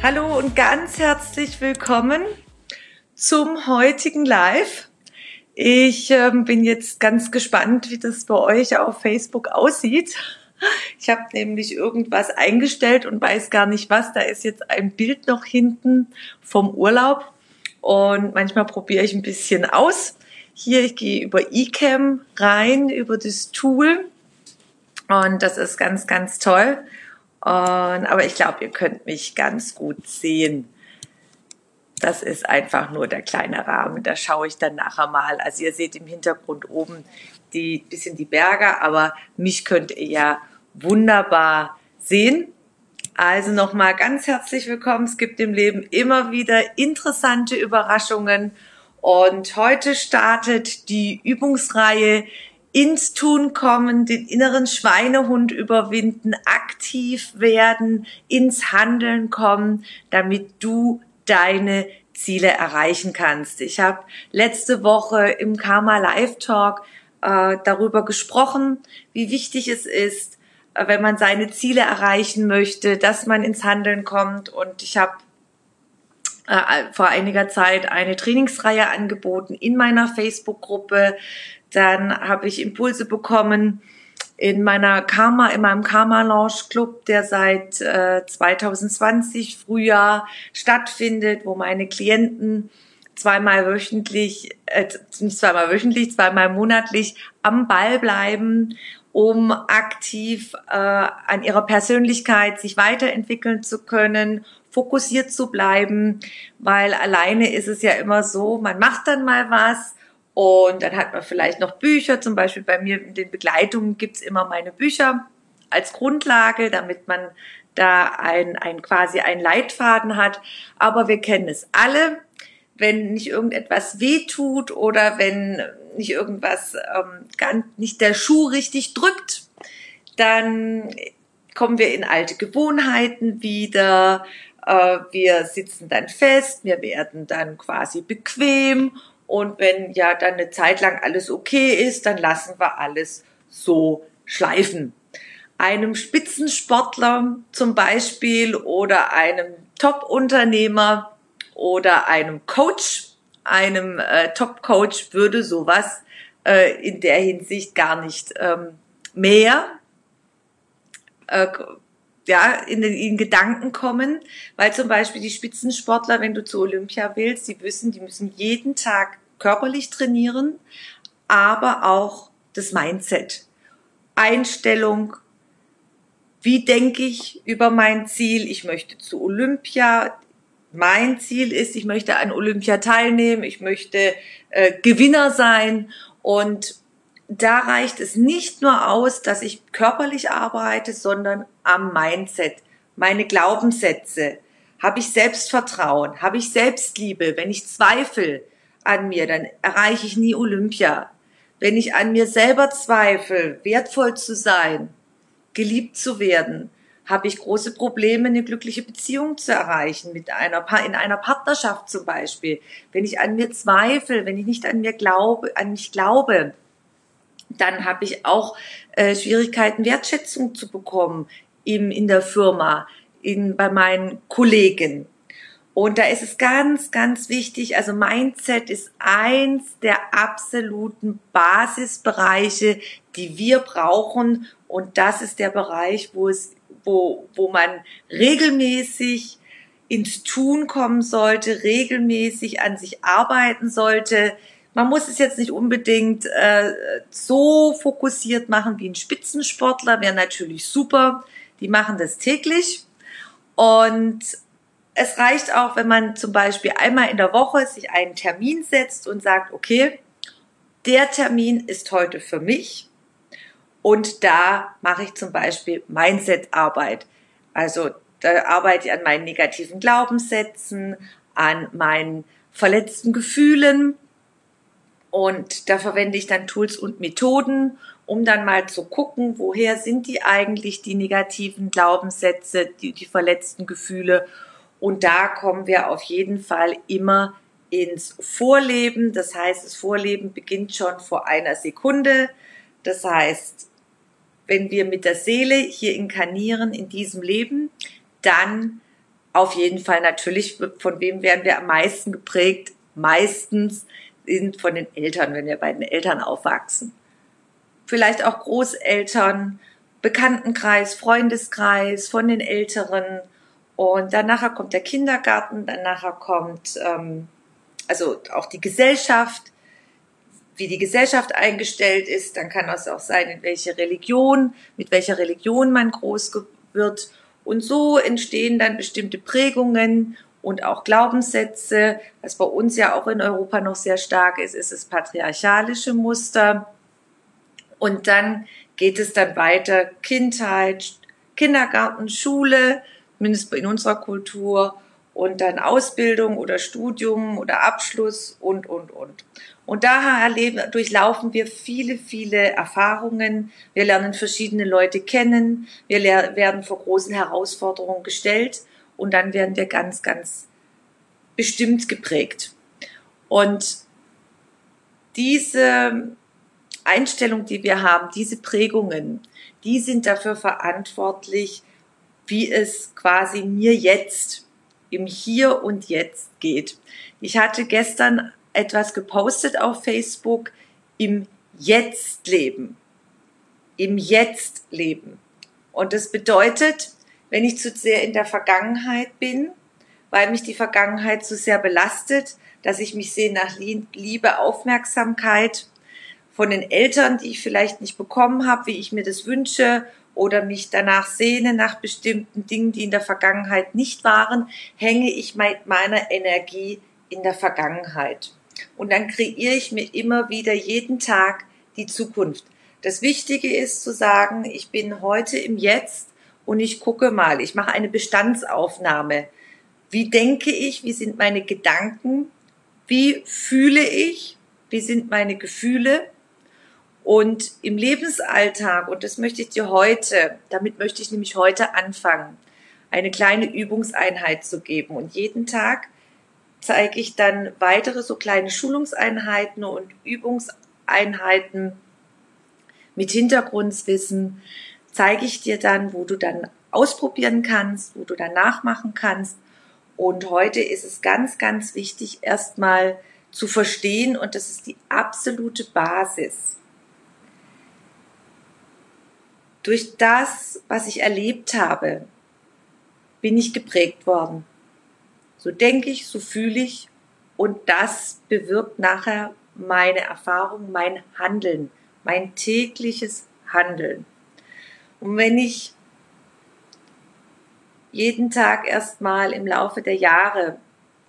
Hallo und ganz herzlich willkommen zum heutigen Live. Ich äh, bin jetzt ganz gespannt, wie das bei euch auf Facebook aussieht. Ich habe nämlich irgendwas eingestellt und weiß gar nicht was. Da ist jetzt ein Bild noch hinten vom Urlaub und manchmal probiere ich ein bisschen aus. Hier, ich gehe über eCam rein, über das Tool und das ist ganz, ganz toll. Und, aber ich glaube, ihr könnt mich ganz gut sehen. Das ist einfach nur der kleine Rahmen. Da schaue ich dann nachher mal. Also ihr seht im Hintergrund oben die bisschen die Berge, aber mich könnt ihr ja wunderbar sehen. Also nochmal ganz herzlich willkommen. Es gibt im Leben immer wieder interessante Überraschungen. Und heute startet die Übungsreihe ins Tun kommen, den inneren Schweinehund überwinden, aktiv werden, ins Handeln kommen, damit du deine Ziele erreichen kannst. Ich habe letzte Woche im Karma Live Talk äh, darüber gesprochen, wie wichtig es ist, äh, wenn man seine Ziele erreichen möchte, dass man ins Handeln kommt. Und ich habe äh, vor einiger Zeit eine Trainingsreihe angeboten in meiner Facebook-Gruppe. Dann habe ich Impulse bekommen in meiner Karma, in meinem Karma Launch Club, der seit äh, 2020 Frühjahr stattfindet, wo meine Klienten zweimal wöchentlich, äh, nicht zweimal wöchentlich, zweimal monatlich am Ball bleiben, um aktiv äh, an ihrer Persönlichkeit sich weiterentwickeln zu können, fokussiert zu bleiben, weil alleine ist es ja immer so, man macht dann mal was und dann hat man vielleicht noch Bücher, zum Beispiel bei mir in den Begleitungen gibt's immer meine Bücher als Grundlage, damit man da ein, ein quasi ein Leitfaden hat. Aber wir kennen es alle, wenn nicht irgendetwas wehtut oder wenn nicht irgendwas ähm, ganz, nicht der Schuh richtig drückt, dann kommen wir in alte Gewohnheiten wieder. Äh, wir sitzen dann fest, wir werden dann quasi bequem und wenn ja dann eine Zeit lang alles okay ist, dann lassen wir alles so schleifen. Einem Spitzensportler zum Beispiel oder einem Top-Unternehmer oder einem Coach, einem äh, Top-Coach würde sowas äh, in der Hinsicht gar nicht ähm, mehr äh, ja, in den in Gedanken kommen, weil zum Beispiel die Spitzensportler, wenn du zu Olympia willst, die wissen, die müssen jeden Tag körperlich trainieren, aber auch das Mindset, Einstellung, wie denke ich über mein Ziel? Ich möchte zu Olympia. Mein Ziel ist, ich möchte an Olympia teilnehmen, ich möchte äh, Gewinner sein. Und da reicht es nicht nur aus, dass ich körperlich arbeite, sondern am Mindset, meine Glaubenssätze. Habe ich Selbstvertrauen? Habe ich Selbstliebe? Wenn ich zweifle an mir, dann erreiche ich nie Olympia. Wenn ich an mir selber zweifle, wertvoll zu sein, geliebt zu werden, habe ich große Probleme, eine glückliche Beziehung zu erreichen, mit einer, in einer Partnerschaft zum Beispiel. Wenn ich an mir zweifle, wenn ich nicht an mir glaube, an mich glaube, dann habe ich auch äh, Schwierigkeiten, Wertschätzung zu bekommen im, in der Firma, in, bei meinen Kollegen. Und da ist es ganz, ganz wichtig, also Mindset ist eins der absoluten Basisbereiche, die wir brauchen. Und das ist der Bereich, wo es, wo, wo man regelmäßig ins Tun kommen sollte, regelmäßig an sich arbeiten sollte, man muss es jetzt nicht unbedingt äh, so fokussiert machen wie ein Spitzensportler, wäre natürlich super. Die machen das täglich. Und es reicht auch, wenn man zum Beispiel einmal in der Woche sich einen Termin setzt und sagt, okay, der Termin ist heute für mich. Und da mache ich zum Beispiel Mindset-Arbeit. Also da arbeite ich an meinen negativen Glaubenssätzen, an meinen verletzten Gefühlen. Und da verwende ich dann Tools und Methoden, um dann mal zu gucken, woher sind die eigentlich, die negativen Glaubenssätze, die, die verletzten Gefühle. Und da kommen wir auf jeden Fall immer ins Vorleben. Das heißt, das Vorleben beginnt schon vor einer Sekunde. Das heißt, wenn wir mit der Seele hier inkarnieren in diesem Leben, dann auf jeden Fall natürlich, von wem werden wir am meisten geprägt? Meistens sind von den Eltern, wenn wir bei den Eltern aufwachsen. Vielleicht auch Großeltern, Bekanntenkreis, Freundeskreis von den Älteren. Und danach kommt der Kindergarten, danach kommt ähm, also auch die Gesellschaft, wie die Gesellschaft eingestellt ist. Dann kann es auch sein, in welche Religion, mit welcher Religion man groß wird. Und so entstehen dann bestimmte Prägungen und auch Glaubenssätze. Was bei uns ja auch in Europa noch sehr stark ist, ist das patriarchalische Muster. Und dann geht es dann weiter Kindheit, Kindergarten, Schule, mindestens in unserer Kultur und dann Ausbildung oder Studium oder Abschluss und, und, und. Und da erleben, durchlaufen wir viele, viele Erfahrungen. Wir lernen verschiedene Leute kennen. Wir werden vor großen Herausforderungen gestellt und dann werden wir ganz, ganz bestimmt geprägt. Und diese Einstellung, die wir haben, diese Prägungen, die sind dafür verantwortlich, wie es quasi mir jetzt im Hier und Jetzt geht. Ich hatte gestern etwas gepostet auf Facebook im Jetzt leben. Im Jetzt leben. Und das bedeutet, wenn ich zu sehr in der Vergangenheit bin, weil mich die Vergangenheit zu sehr belastet, dass ich mich sehe nach Liebe, Aufmerksamkeit von den Eltern, die ich vielleicht nicht bekommen habe, wie ich mir das wünsche oder mich danach sehne nach bestimmten Dingen, die in der Vergangenheit nicht waren, hänge ich mit meiner Energie in der Vergangenheit. Und dann kreiere ich mir immer wieder jeden Tag die Zukunft. Das Wichtige ist zu sagen, ich bin heute im Jetzt und ich gucke mal, ich mache eine Bestandsaufnahme. Wie denke ich? Wie sind meine Gedanken? Wie fühle ich? Wie sind meine Gefühle? Und im Lebensalltag, und das möchte ich dir heute, damit möchte ich nämlich heute anfangen, eine kleine Übungseinheit zu geben. Und jeden Tag zeige ich dann weitere so kleine Schulungseinheiten und Übungseinheiten mit Hintergrundwissen, zeige ich dir dann, wo du dann ausprobieren kannst, wo du dann nachmachen kannst. Und heute ist es ganz, ganz wichtig, erstmal zu verstehen, und das ist die absolute Basis Durch das, was ich erlebt habe, bin ich geprägt worden. So denke ich, so fühle ich und das bewirkt nachher meine Erfahrung, mein Handeln, mein tägliches Handeln. Und wenn ich jeden Tag erstmal im Laufe der Jahre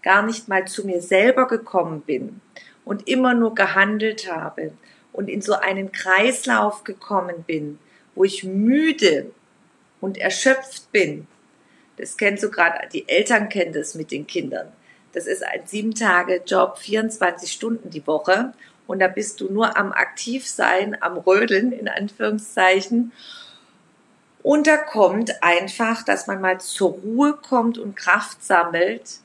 gar nicht mal zu mir selber gekommen bin und immer nur gehandelt habe und in so einen Kreislauf gekommen bin, wo ich müde und erschöpft bin, das kennst du gerade, die Eltern kennen das mit den Kindern. Das ist ein sieben Tage Job, 24 Stunden die Woche und da bist du nur am Aktivsein, am Rödeln in Anführungszeichen. Und da kommt einfach, dass man mal zur Ruhe kommt und Kraft sammelt,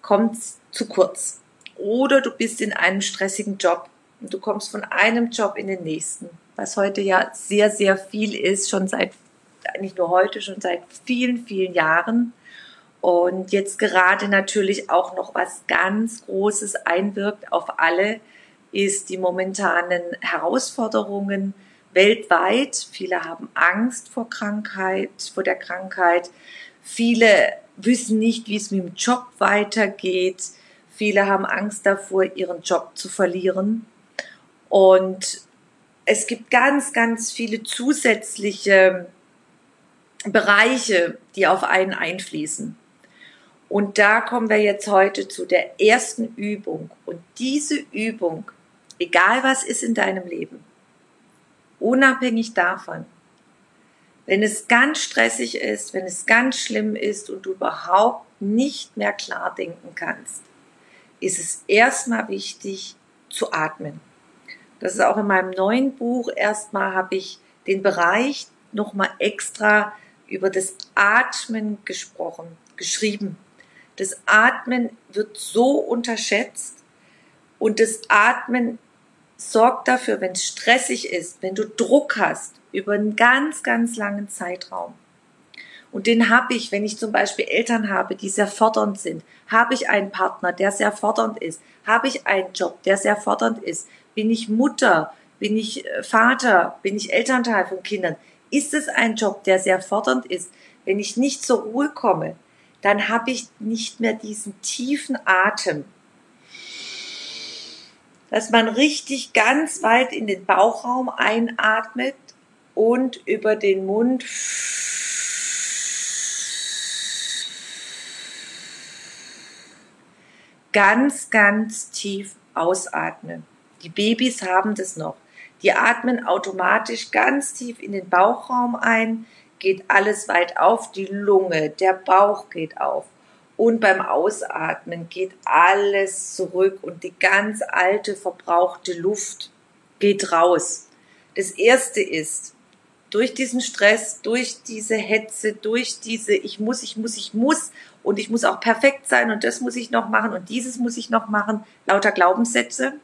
kommt zu kurz. Oder du bist in einem stressigen Job und du kommst von einem Job in den nächsten was heute ja sehr, sehr viel ist, schon seit, nicht nur heute, schon seit vielen, vielen Jahren. Und jetzt gerade natürlich auch noch was ganz Großes einwirkt auf alle, ist die momentanen Herausforderungen weltweit. Viele haben Angst vor Krankheit, vor der Krankheit. Viele wissen nicht, wie es mit dem Job weitergeht. Viele haben Angst davor, ihren Job zu verlieren. Und es gibt ganz, ganz viele zusätzliche Bereiche, die auf einen einfließen. Und da kommen wir jetzt heute zu der ersten Übung. Und diese Übung, egal was ist in deinem Leben, unabhängig davon, wenn es ganz stressig ist, wenn es ganz schlimm ist und du überhaupt nicht mehr klar denken kannst, ist es erstmal wichtig zu atmen. Das ist auch in meinem neuen Buch. Erstmal habe ich den Bereich nochmal extra über das Atmen gesprochen, geschrieben. Das Atmen wird so unterschätzt und das Atmen sorgt dafür, wenn es stressig ist, wenn du Druck hast über einen ganz, ganz langen Zeitraum. Und den habe ich, wenn ich zum Beispiel Eltern habe, die sehr fordernd sind. Habe ich einen Partner, der sehr fordernd ist. Habe ich einen Job, der sehr fordernd ist. Bin ich Mutter? Bin ich äh, Vater? Bin ich Elternteil von Kindern? Ist es ein Job, der sehr fordernd ist? Wenn ich nicht zur Ruhe komme, dann habe ich nicht mehr diesen tiefen Atem, dass man richtig ganz weit in den Bauchraum einatmet und über den Mund ganz, ganz tief ausatmen. Die Babys haben das noch. Die atmen automatisch ganz tief in den Bauchraum ein, geht alles weit auf, die Lunge, der Bauch geht auf. Und beim Ausatmen geht alles zurück und die ganz alte, verbrauchte Luft geht raus. Das erste ist, durch diesen Stress, durch diese Hetze, durch diese ich muss, ich muss, ich muss und ich muss auch perfekt sein und das muss ich noch machen und dieses muss ich noch machen, lauter Glaubenssätze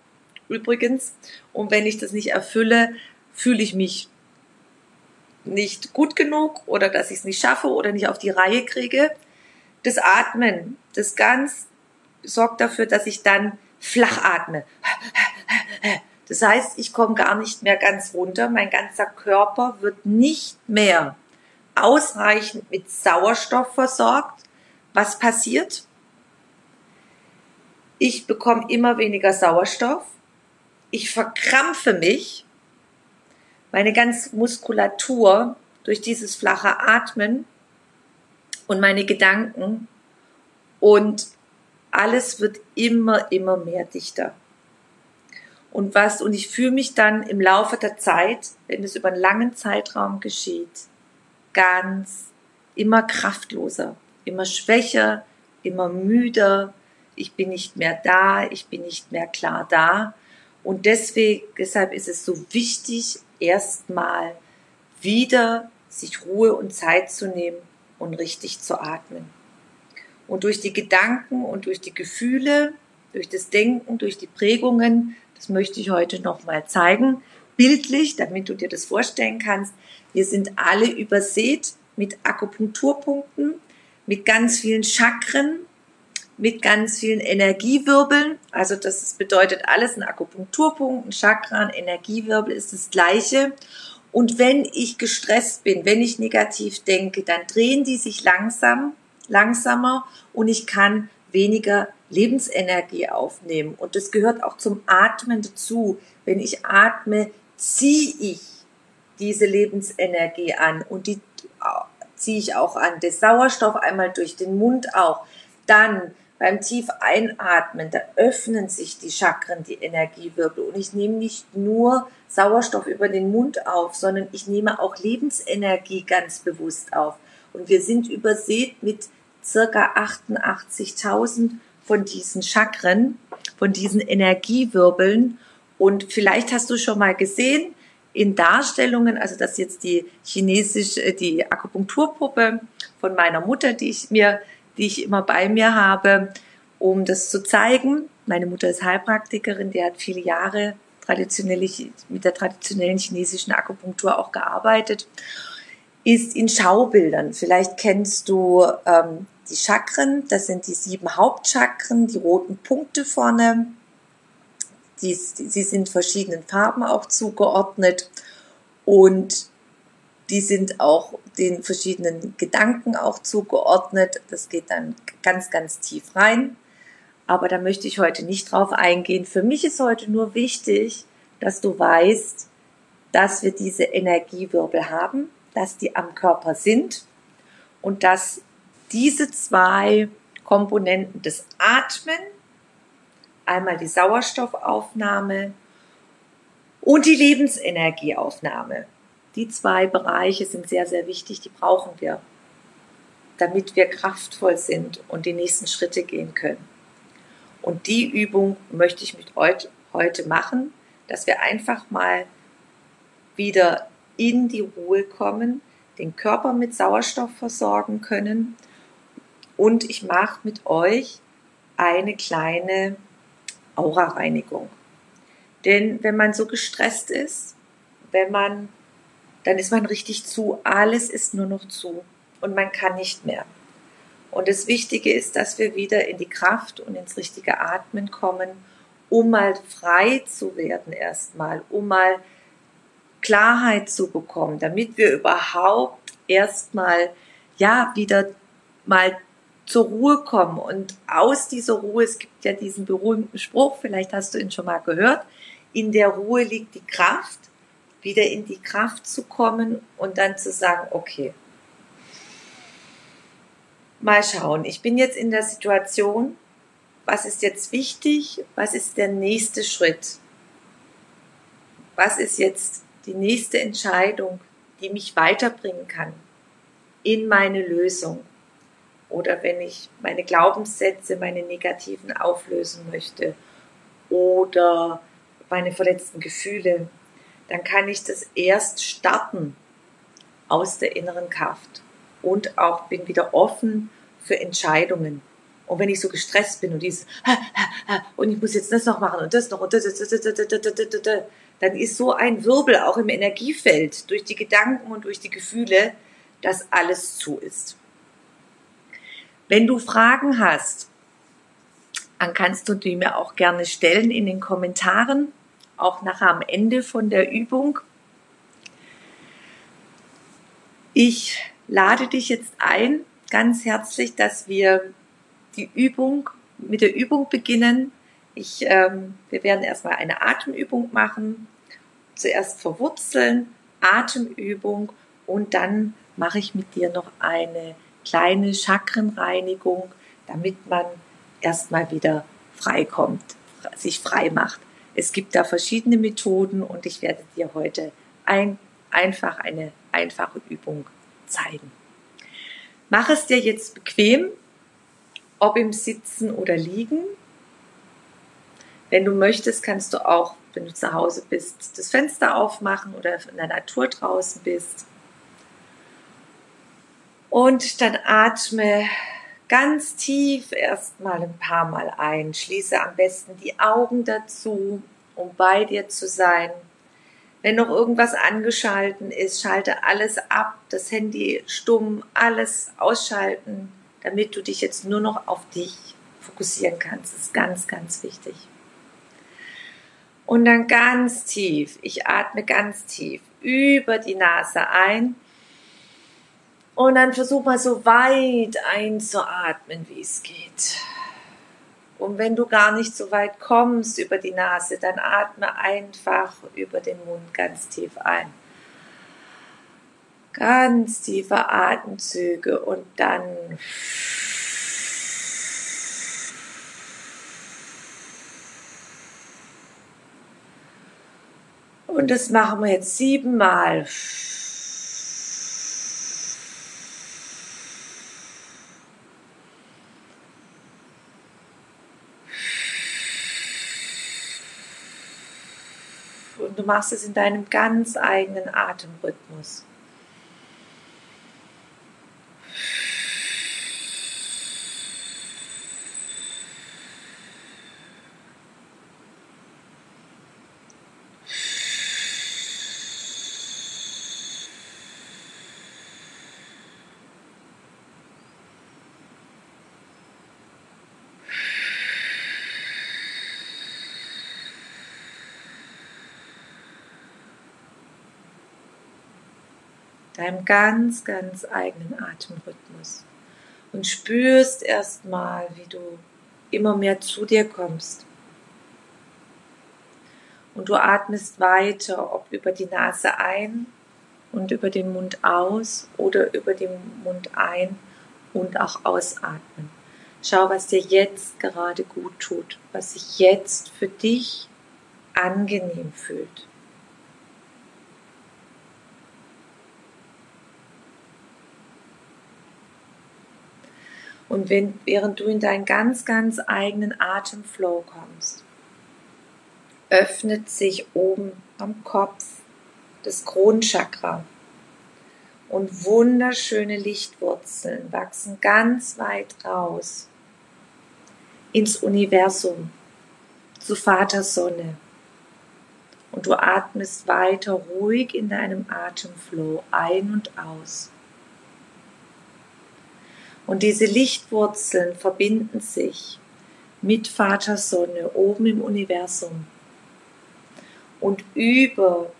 übrigens. Und wenn ich das nicht erfülle, fühle ich mich nicht gut genug oder dass ich es nicht schaffe oder nicht auf die Reihe kriege das Atmen, das ganz sorgt dafür, dass ich dann flach atme. Das heißt, ich komme gar nicht mehr ganz runter. Mein ganzer Körper wird nicht mehr ausreichend mit Sauerstoff versorgt. Was passiert? Ich bekomme immer weniger Sauerstoff. Ich verkrampfe mich. Meine ganze Muskulatur durch dieses flache Atmen und meine Gedanken und alles wird immer, immer mehr dichter. Und was, und ich fühle mich dann im Laufe der Zeit, wenn es über einen langen Zeitraum geschieht, ganz immer kraftloser, immer schwächer, immer müder. Ich bin nicht mehr da, ich bin nicht mehr klar da. Und deswegen, deshalb ist es so wichtig, erstmal wieder sich Ruhe und Zeit zu nehmen und richtig zu atmen. Und durch die Gedanken und durch die Gefühle, durch das Denken, durch die Prägungen, das möchte ich heute nochmal zeigen, bildlich, damit du dir das vorstellen kannst. Wir sind alle übersät mit Akupunkturpunkten, mit ganz vielen Chakren, mit ganz vielen Energiewirbeln. Also das bedeutet alles ein Akupunkturpunkt, ein Chakra, ein Energiewirbel ist das gleiche. Und wenn ich gestresst bin, wenn ich negativ denke, dann drehen die sich langsam, langsamer und ich kann weniger Lebensenergie aufnehmen. Und das gehört auch zum Atmen dazu. Wenn ich atme, ziehe ich diese Lebensenergie an und die ziehe ich auch an. Der Sauerstoff einmal durch den Mund auch. Dann beim tief einatmen, da öffnen sich die Chakren, die Energiewirbel. Und ich nehme nicht nur Sauerstoff über den Mund auf, sondern ich nehme auch Lebensenergie ganz bewusst auf. Und wir sind übersät mit circa 88.000 von diesen Chakren, von diesen Energiewirbeln. Und vielleicht hast du schon mal gesehen, in Darstellungen, also das jetzt die chinesische, die Akupunkturpuppe von meiner Mutter, die ich mir die ich immer bei mir habe, um das zu zeigen. Meine Mutter ist Heilpraktikerin, die hat viele Jahre traditionell mit der traditionellen chinesischen Akupunktur auch gearbeitet, ist in Schaubildern. Vielleicht kennst du ähm, die Chakren, das sind die sieben Hauptchakren, die roten Punkte vorne. Die, sie sind verschiedenen Farben auch zugeordnet und die sind auch den verschiedenen Gedanken auch zugeordnet. Das geht dann ganz, ganz tief rein. Aber da möchte ich heute nicht drauf eingehen. Für mich ist heute nur wichtig, dass du weißt, dass wir diese Energiewirbel haben, dass die am Körper sind und dass diese zwei Komponenten des Atmen, einmal die Sauerstoffaufnahme Und die Lebensenergieaufnahme. Die zwei Bereiche sind sehr, sehr wichtig, die brauchen wir, damit wir kraftvoll sind und die nächsten Schritte gehen können. Und die Übung möchte ich mit euch heute machen, dass wir einfach mal wieder in die Ruhe kommen, den Körper mit Sauerstoff versorgen können. Und ich mache mit euch eine kleine Aura-Reinigung. Denn wenn man so gestresst ist, wenn man, dann ist man richtig zu. Alles ist nur noch zu und man kann nicht mehr. Und das Wichtige ist, dass wir wieder in die Kraft und ins richtige Atmen kommen, um mal frei zu werden erstmal, um mal Klarheit zu bekommen, damit wir überhaupt erstmal ja wieder mal zur Ruhe kommen und aus dieser Ruhe, es gibt ja diesen berühmten Spruch, vielleicht hast du ihn schon mal gehört, in der Ruhe liegt die Kraft, wieder in die Kraft zu kommen und dann zu sagen, okay, mal schauen, ich bin jetzt in der Situation, was ist jetzt wichtig, was ist der nächste Schritt, was ist jetzt die nächste Entscheidung, die mich weiterbringen kann in meine Lösung. Oder wenn ich meine Glaubenssätze, meine negativen auflösen möchte oder meine verletzten Gefühle, dann kann ich das erst starten aus der inneren Kraft und auch bin wieder offen für Entscheidungen. Und wenn ich so gestresst bin und dieses und ich muss jetzt das noch machen und das noch und das, das, dann ist so ein Wirbel auch im Energiefeld durch die Gedanken und durch die Gefühle, dass alles zu ist. Wenn du Fragen hast, dann kannst du die mir auch gerne stellen in den Kommentaren auch nachher am Ende von der Übung. Ich lade dich jetzt ein, ganz herzlich, dass wir die Übung mit der Übung beginnen, ich, ähm, wir werden erstmal eine Atemübung machen. Zuerst verwurzeln, Atemübung und dann mache ich mit dir noch eine kleine Chakrenreinigung, damit man erstmal wieder frei kommt, sich frei macht. Es gibt da verschiedene Methoden und ich werde dir heute ein, einfach eine einfache Übung zeigen. Mach es dir jetzt bequem, ob im Sitzen oder Liegen. Wenn du möchtest, kannst du auch, wenn du zu Hause bist, das Fenster aufmachen oder in der Natur draußen bist. Und dann atme ganz tief erstmal ein paar Mal ein. Schließe am besten die Augen dazu, um bei dir zu sein. Wenn noch irgendwas angeschalten ist, schalte alles ab, das Handy stumm, alles ausschalten, damit du dich jetzt nur noch auf dich fokussieren kannst. Das ist ganz, ganz wichtig. Und dann ganz tief, ich atme ganz tief über die Nase ein. Und dann versuch mal so weit einzuatmen, wie es geht. Und wenn du gar nicht so weit kommst über die Nase, dann atme einfach über den Mund ganz tief ein. Ganz tiefe Atemzüge und dann Und das machen wir jetzt siebenmal. Du machst es in deinem ganz eigenen Atemrhythmus. Deinem ganz, ganz eigenen Atemrhythmus und spürst erstmal, wie du immer mehr zu dir kommst. Und du atmest weiter, ob über die Nase ein und über den Mund aus oder über den Mund ein und auch ausatmen. Schau, was dir jetzt gerade gut tut, was sich jetzt für dich angenehm fühlt. Und wenn, während du in deinen ganz, ganz eigenen Atemflow kommst, öffnet sich oben am Kopf das Kronchakra und wunderschöne Lichtwurzeln wachsen ganz weit raus ins Universum zu Vater Sonne. Und du atmest weiter ruhig in deinem Atemflow ein und aus. Und diese Lichtwurzeln verbinden sich mit Vater Sonne oben im Universum. Und über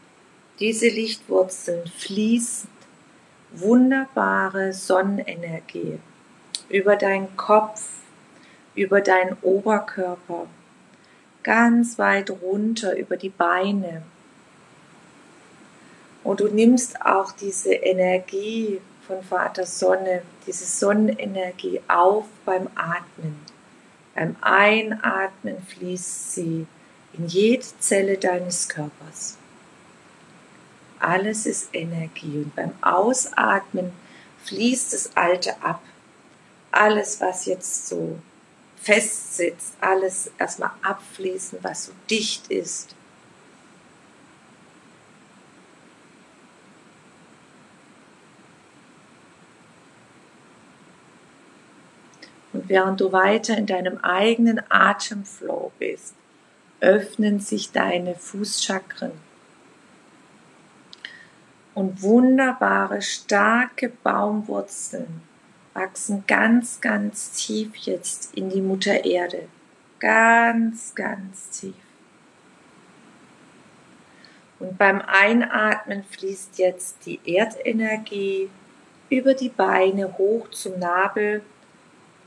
diese Lichtwurzeln fließt wunderbare Sonnenenergie über deinen Kopf, über deinen Oberkörper, ganz weit runter über die Beine. Und du nimmst auch diese Energie von Vater Sonne, diese Sonnenenergie auf beim Atmen. Beim Einatmen fließt sie in jede Zelle deines Körpers. Alles ist Energie und beim Ausatmen fließt das Alte ab. Alles, was jetzt so festsitzt, alles erstmal abfließen, was so dicht ist. Während du weiter in deinem eigenen Atemflow bist, öffnen sich deine Fußchakren und wunderbare, starke Baumwurzeln wachsen ganz, ganz tief jetzt in die Mutter Erde. Ganz, ganz tief. Und beim Einatmen fließt jetzt die Erdenergie über die Beine hoch zum Nabel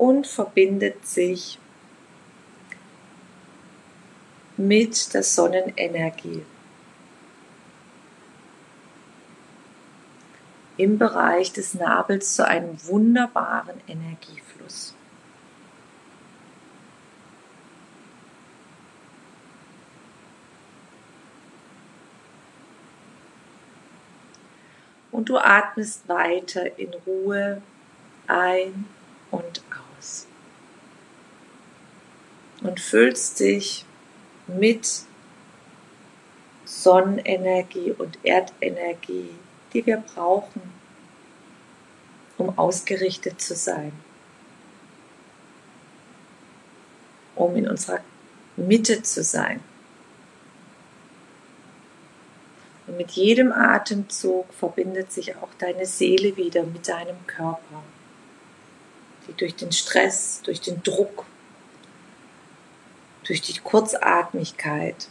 und verbindet sich mit der Sonnenenergie. im Bereich des Nabels zu einem wunderbaren Energiefluss. Und du atmest weiter in Ruhe ein und aus. Und füllst dich mit Sonnenenergie und Erdenergie die wir brauchen, um ausgerichtet zu sein, um in unserer Mitte zu sein. Und mit jedem Atemzug verbindet sich auch deine Seele wieder mit deinem Körper, durch den Stress, durch den Druck, durch die Kurzatmigkeit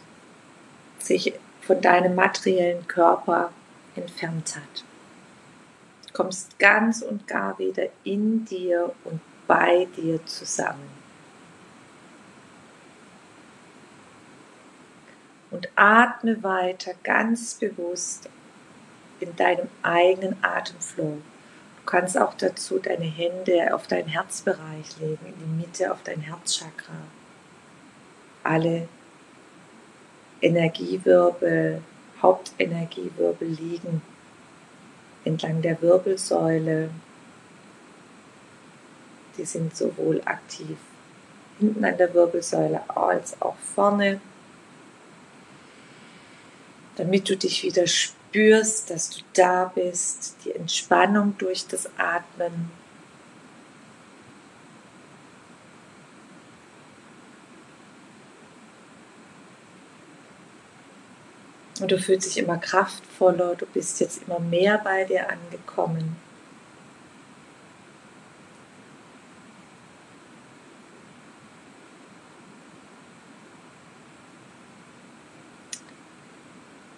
sich von deinem materiellen Körper entfernt hat. Du kommst ganz und gar wieder in dir und bei dir zusammen. Und atme weiter ganz bewusst in deinem eigenen Atemflow. Du kannst auch dazu deine Hände auf deinen Herzbereich legen, in die Mitte auf dein Herzchakra. Alle Energiewirbel Hauptenergiewirbel liegen, entlang der Wirbelsäule. Die sind sowohl aktiv hinten an der Wirbelsäule als auch vorne, damit du dich wieder spürst, dass du da bist, die Entspannung durch das Atmen Und du fühlst dich immer kraftvoller, du bist jetzt immer mehr bei dir angekommen.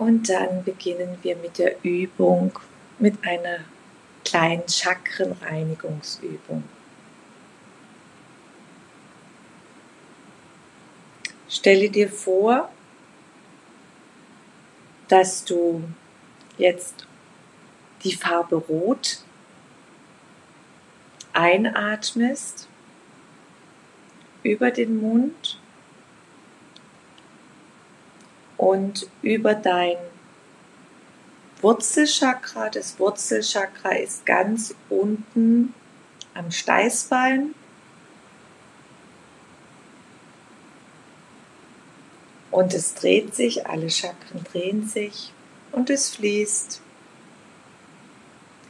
Und dann beginnen wir mit der Übung, mit einer kleinen Chakrenreinigungsübung. Stelle dir vor, dass du jetzt die Farbe Rot einatmest über den Mund und über dein Wurzelchakra. Das Wurzelchakra ist ganz unten am Steißbein. Und es dreht sich, alle Chakren drehen sich und es fließt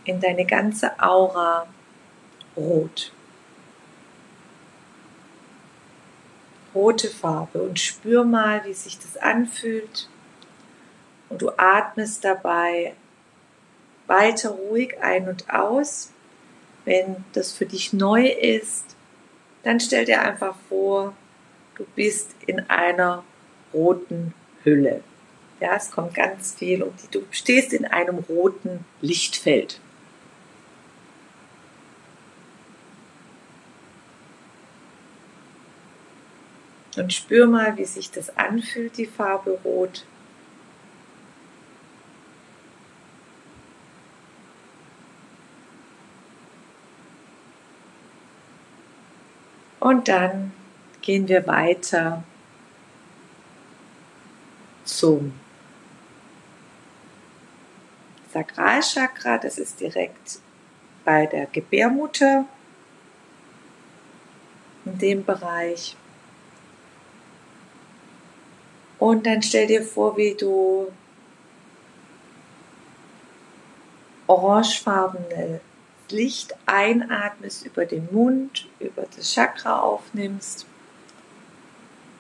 in deine ganze Aura rot. Rote Farbe und spür mal, wie sich das anfühlt. Und du atmest dabei weiter ruhig ein und aus. Wenn das für dich neu ist, dann stell dir einfach vor, du bist in einer roten Hülle. Ja, es kommt ganz viel und du stehst in einem roten Lichtfeld. Und spür mal, wie sich das anfühlt, die Farbe Rot. Und dann gehen wir weiter zum Sakralchakra. Das ist direkt bei der Gebärmutter in dem Bereich. Und dann stell dir vor, wie du orangefarbene Licht einatmest über den Mund, über das Chakra aufnimmst.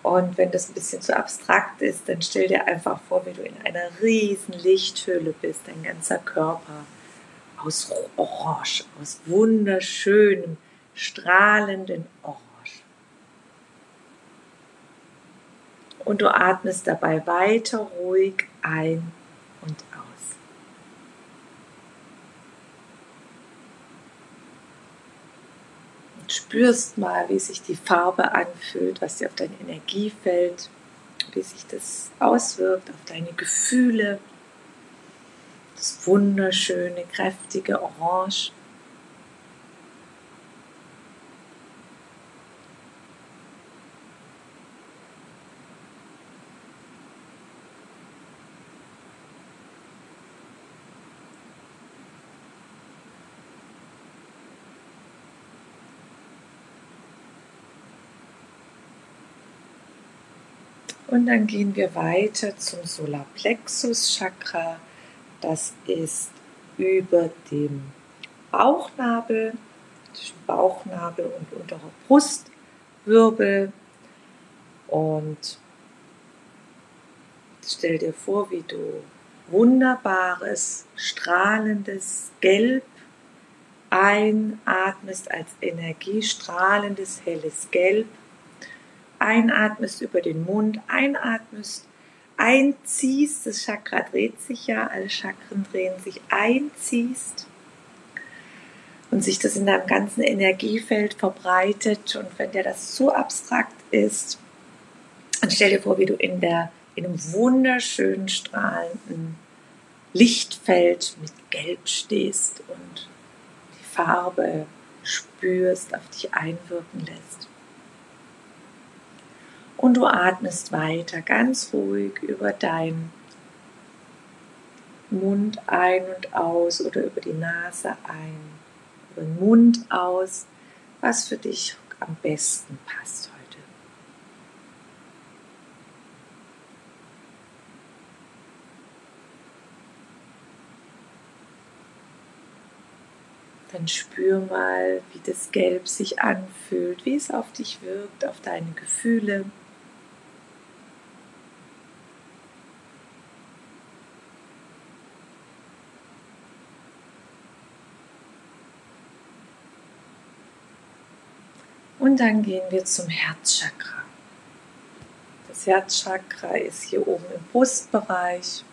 Und wenn das ein bisschen zu abstrakt ist, dann stell dir einfach vor, wie du in einer riesen Lichthülle bist, dein ganzer Körper aus Orange, aus wunderschönem, strahlenden Orange. Und du atmest dabei weiter ruhig ein und aus. Und spürst mal, wie sich die Farbe anfühlt, was dir auf deine Energie fällt, wie sich das auswirkt auf deine Gefühle. Das wunderschöne, kräftige Orange. Und dann gehen wir weiter zum Solarplexus Chakra. Das ist über dem Bauchnabel, zwischen Bauchnabel und unterer Brustwirbel. Und stell dir vor, wie du wunderbares, strahlendes Gelb einatmest als Energie, strahlendes, helles Gelb einatmest über den Mund, einatmest, einziehst, das Chakra dreht sich ja, alle Chakren drehen sich, einziehst und sich das in deinem ganzen Energiefeld verbreitet. Und wenn dir das zu abstrakt ist, dann stell dir vor, wie du in, der, in einem wunderschönen, strahlenden Lichtfeld mit Gelb stehst und die Farbe spürst, auf dich einwirken lässt. Und du atmest weiter ganz ruhig über deinen Mund ein und aus oder über die Nase ein, über den Mund aus, was für dich am besten passt heute. Dann spür mal, wie das Gelb sich anfühlt, wie es auf dich wirkt, auf deine Gefühle. Und dann gehen wir zum Herzchakra. Das Herzchakra ist hier oben im Brustbereich.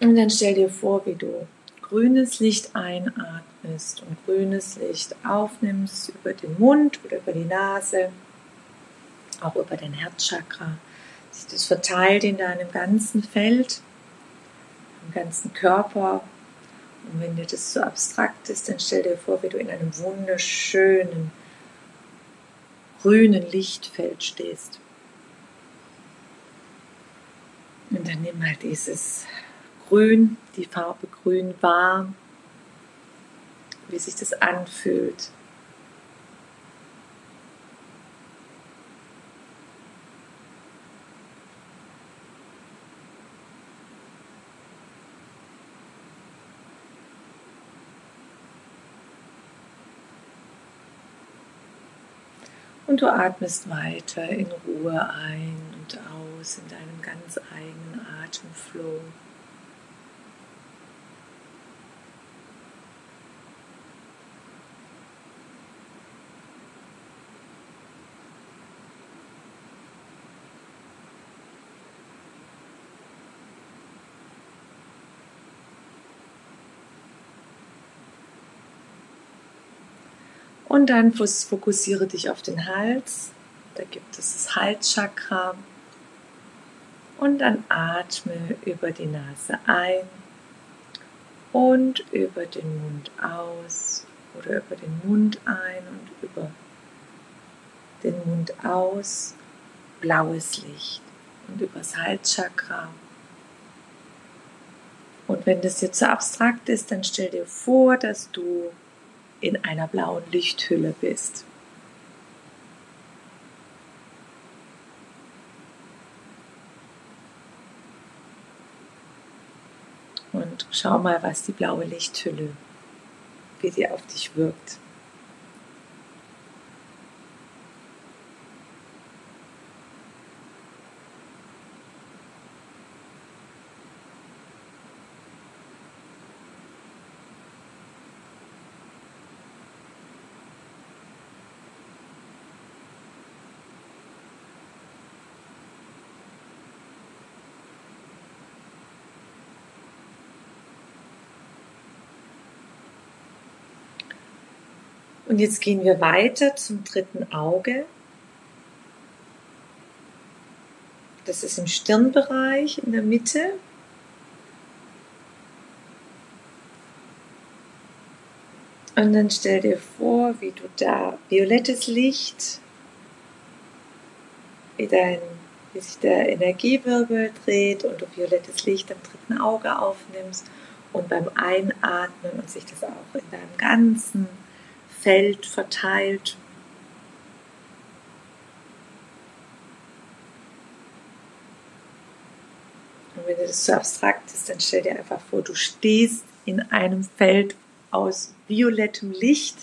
Und dann stell dir vor, wie du grünes Licht einatmest und grünes Licht aufnimmst über den Mund oder über die Nase, auch über dein Herzchakra. Das verteilt in deinem ganzen Feld, im ganzen Körper und wenn dir das zu so abstrakt ist, dann stell dir vor, wie du in einem wunderschönen grünen Lichtfeld stehst. Und dann nimm mal dieses Grün, die Farbe Grün wahr, wie sich das anfühlt. Und du atmest weiter in Ruhe ein und aus in deinem ganz eigenen Atemflow. Und dann fokussiere dich auf den Hals. Da gibt es das Halschakra. Und dann atme über die Nase ein und über den Mund aus oder über den Mund ein und über den Mund aus blaues Licht und übers Halschakra. Und wenn das jetzt so abstrakt ist, dann stell dir vor, dass du in einer blauen Lichthülle bist. Und schau mal, was die blaue Lichthülle, wie die auf dich wirkt. Und jetzt gehen wir weiter zum dritten Auge. Das ist im Stirnbereich in der Mitte. Und dann stell dir vor, wie du da violettes Licht, wie, dein, wie sich der Energiewirbel dreht und du violettes Licht am dritten Auge aufnimmst und beim Einatmen und sich das auch in deinem ganzen Feld verteilt. Und wenn dir das zu abstrakt ist, dann stell dir einfach vor, du stehst in einem Feld aus violettem Licht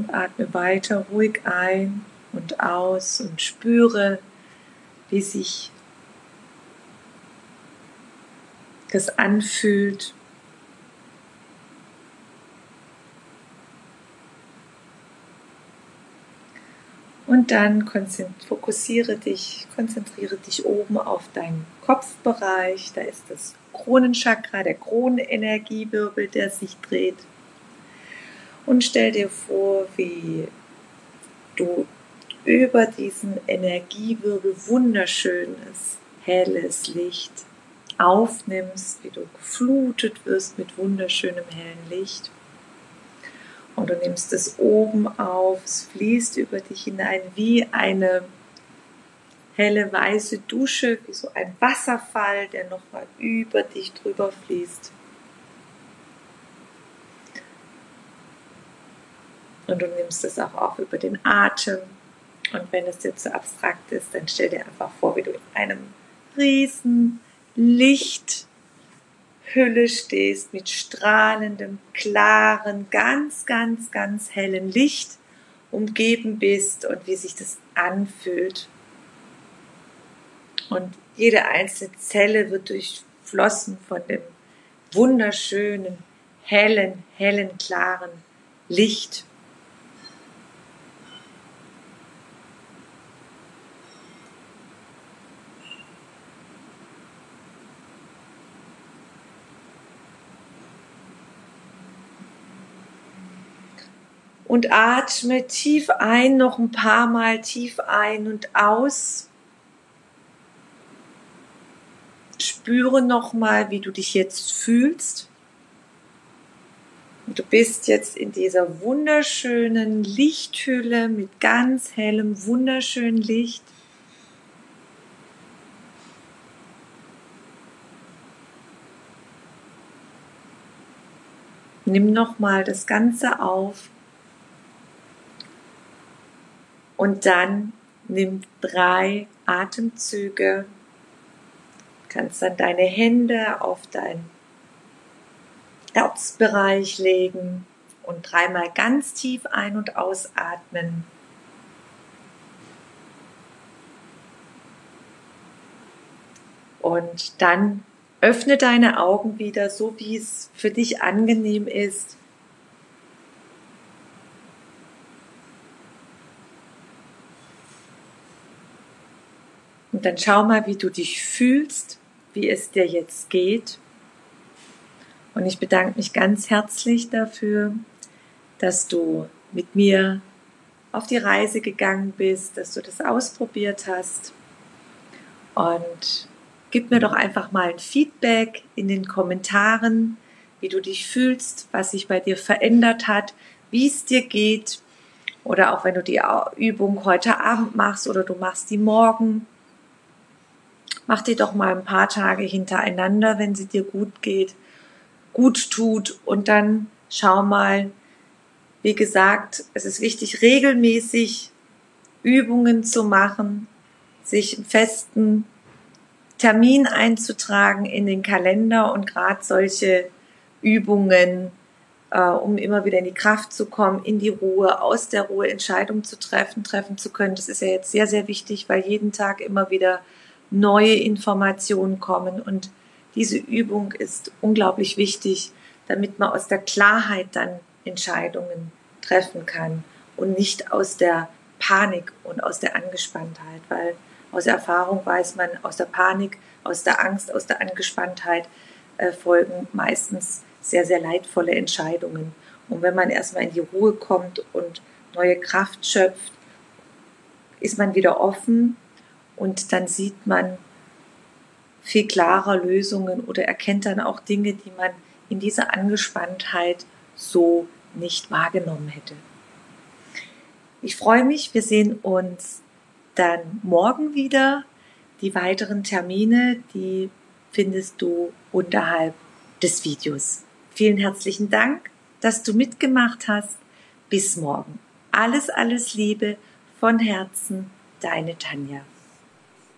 und atme weiter ruhig ein und aus und spüre, wie sich das anfühlt. Und dann fokussiere dich, konzentriere dich oben auf deinen Kopfbereich. Da ist das Kronenchakra, der Kronenenergiewirbel, der sich dreht. Und stell dir vor, wie du über diesen Energiewirbel wunderschönes, helles Licht aufnimmst, wie du geflutet wirst mit wunderschönem hellen Licht. Und du nimmst es oben auf, es fließt über dich hinein wie eine helle weiße Dusche, wie so ein Wasserfall, der nochmal über dich drüber fließt. Und du nimmst es auch auf über den Atem. Und wenn es dir zu abstrakt ist, dann stell dir einfach vor, wie du in einem riesen Lichthülle stehst mit strahlendem, klaren, ganz, ganz, ganz hellen Licht umgeben bist und wie sich das anfühlt. Und jede einzelne Zelle wird durchflossen von dem wunderschönen, hellen, hellen, klaren Licht. Und atme tief ein, noch ein paar Mal tief ein und aus. Spüre noch mal, wie du dich jetzt fühlst. Und du bist jetzt in dieser wunderschönen Lichthülle mit ganz hellem, wunderschönen Licht. Nimm nochmal das Ganze auf und dann nimm drei Atemzüge. Du kannst dann deine Hände auf dein Herzbereich legen und dreimal ganz tief ein- und ausatmen. Und dann öffne deine Augen wieder, so wie es für dich angenehm ist. Und dann schau mal, wie du dich fühlst, wie es dir jetzt geht. Und ich bedanke mich ganz herzlich dafür, dass du mit mir auf die Reise gegangen bist, dass du das ausprobiert hast. Und gib mir doch einfach mal ein Feedback in den Kommentaren, wie du dich fühlst, was sich bei dir verändert hat, wie es dir geht. Oder auch wenn du die Übung heute Abend machst oder du machst die morgen. Mach die doch mal ein paar Tage hintereinander, wenn sie dir gut geht gut tut und dann schau mal, wie gesagt, es ist wichtig, regelmäßig Übungen zu machen, sich einen festen Termin einzutragen in den Kalender und gerade solche Übungen, äh, um immer wieder in die Kraft zu kommen, in die Ruhe, aus der Ruhe Entscheidungen zu treffen, treffen zu können. Das ist ja jetzt sehr, sehr wichtig, weil jeden Tag immer wieder neue Informationen kommen und diese Übung ist unglaublich wichtig, damit man aus der Klarheit dann Entscheidungen treffen kann und nicht aus der Panik und aus der Angespanntheit, weil aus Erfahrung weiß man, aus der Panik, aus der Angst, aus der Angespanntheit äh, folgen meistens sehr, sehr leidvolle Entscheidungen. Und wenn man erstmal in die Ruhe kommt und neue Kraft schöpft, ist man wieder offen und dann sieht man, viel klarer Lösungen oder erkennt dann auch Dinge, die man in dieser Angespanntheit so nicht wahrgenommen hätte. Ich freue mich, wir sehen uns dann morgen wieder. Die weiteren Termine, die findest du unterhalb des Videos. Vielen herzlichen Dank, dass du mitgemacht hast. Bis morgen. Alles, alles Liebe von Herzen, deine Tanja.